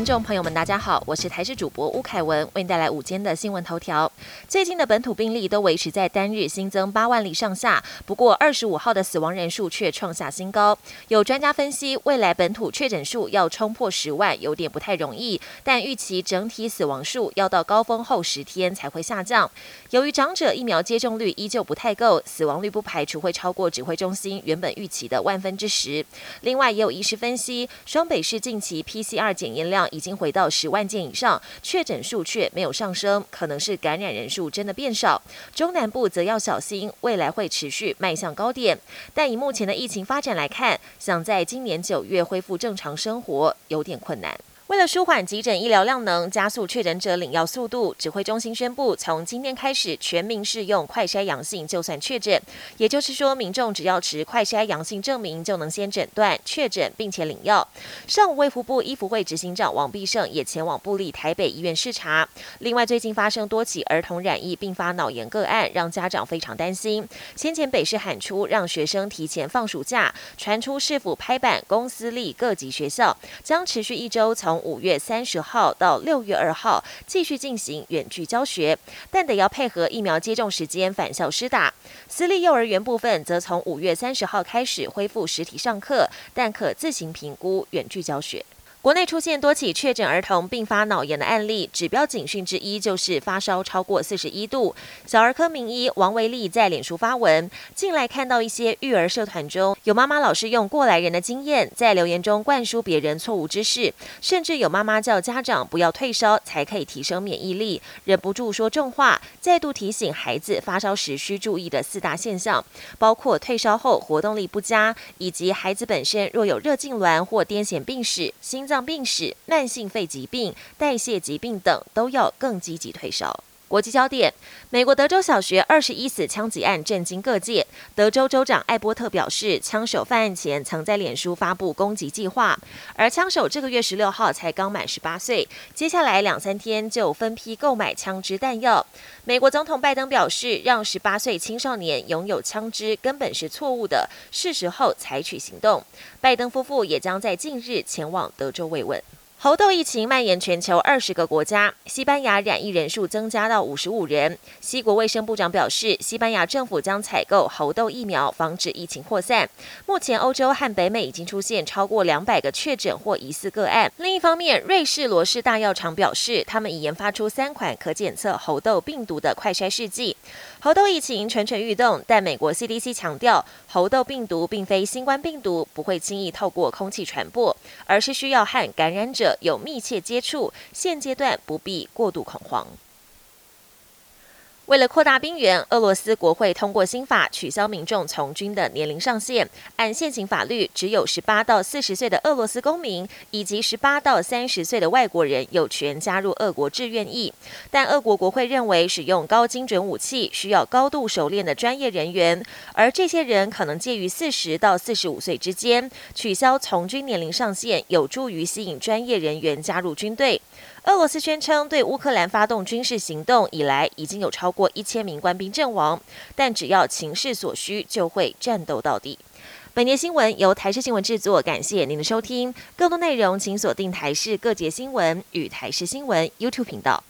听众朋友们，大家好，我是台视主播吴凯文，为您带来午间的新闻头条。最近的本土病例都维持在单日新增八万例上下，不过二十五号的死亡人数却创下新高。有专家分析，未来本土确诊数要冲破十万，有点不太容易，但预期整体死亡数要到高峰后十天才会下降。由于长者疫苗接种率依旧不太够，死亡率不排除会超过指挥中心原本预期的万分之十。另外，也有医师分析，双北市近期 PCR 检验量已经回到十万件以上，确诊数却没有上升，可能是感染人数真的变少。中南部则要小心，未来会持续迈向高点。但以目前的疫情发展来看，想在今年九月恢复正常生活有点困难。为了舒缓急诊医疗量能，加速确诊者领药速度，指挥中心宣布，从今天开始全民适用快筛阳性就算确诊。也就是说，民众只要持快筛阳性证明，就能先诊断确诊，并且领药。上午，卫福部医福会执行长王必胜也前往布利台北医院视察。另外，最近发生多起儿童染疫并发脑炎个案，让家长非常担心。先前北市喊出让学生提前放暑假，传出市府拍板，公私立各级学校将持续一周从。五月三十号到六月二号继续进行远距教学，但得要配合疫苗接种时间返校施打。私立幼儿园部分则从五月三十号开始恢复实体上课，但可自行评估远距教学。国内出现多起确诊儿童并发脑炎的案例，指标警讯之一就是发烧超过四十一度。小儿科名医王维利在脸书发文，近来看到一些育儿社团中有妈妈老是用过来人的经验，在留言中灌输别人错误知识，甚至有妈妈叫家长不要退烧才可以提升免疫力，忍不住说重话，再度提醒孩子发烧时需注意的四大现象，包括退烧后活动力不佳，以及孩子本身若有热痉挛或癫痫病史、心。脏病史、慢性肺疾病、代谢疾病等都要更积极退烧。国际焦点：美国德州小学二十一死枪击案震惊各界。德州州长艾波特表示，枪手犯案前曾在脸书发布攻击计划，而枪手这个月十六号才刚满十八岁，接下来两三天就分批购买枪支弹药。美国总统拜登表示，让十八岁青少年拥有枪支根本是错误的，是时候采取行动。拜登夫妇也将在近日前往德州慰问。猴痘疫情蔓延全球二十个国家，西班牙染疫人数增加到五十五人。西国卫生部长表示，西班牙政府将采购猴痘疫苗，防止疫情扩散。目前，欧洲和北美已经出现超过两百个确诊或疑似个案。另一方面，瑞士罗氏大药厂表示，他们已研发出三款可检测猴痘病毒的快筛试剂。猴痘疫情蠢蠢欲动，但美国 CDC 强调，猴痘病毒并非新冠病毒，不会轻易透过空气传播，而是需要和感染者有密切接触。现阶段不必过度恐慌。为了扩大兵源，俄罗斯国会通过新法，取消民众从军的年龄上限。按现行法律，只有十八到四十岁的俄罗斯公民以及十八到三十岁的外国人有权加入俄国志愿役。但俄国国会认为，使用高精准武器需要高度熟练的专业人员，而这些人可能介于四十到四十五岁之间。取消从军年龄上限，有助于吸引专业人员加入军队。俄罗斯宣称，对乌克兰发动军事行动以来，已经有超过一千名官兵阵亡。但只要情势所需，就会战斗到底。本节新闻由台视新闻制作，感谢您的收听。更多内容请锁定台视各节新闻与台视新闻 YouTube 频道。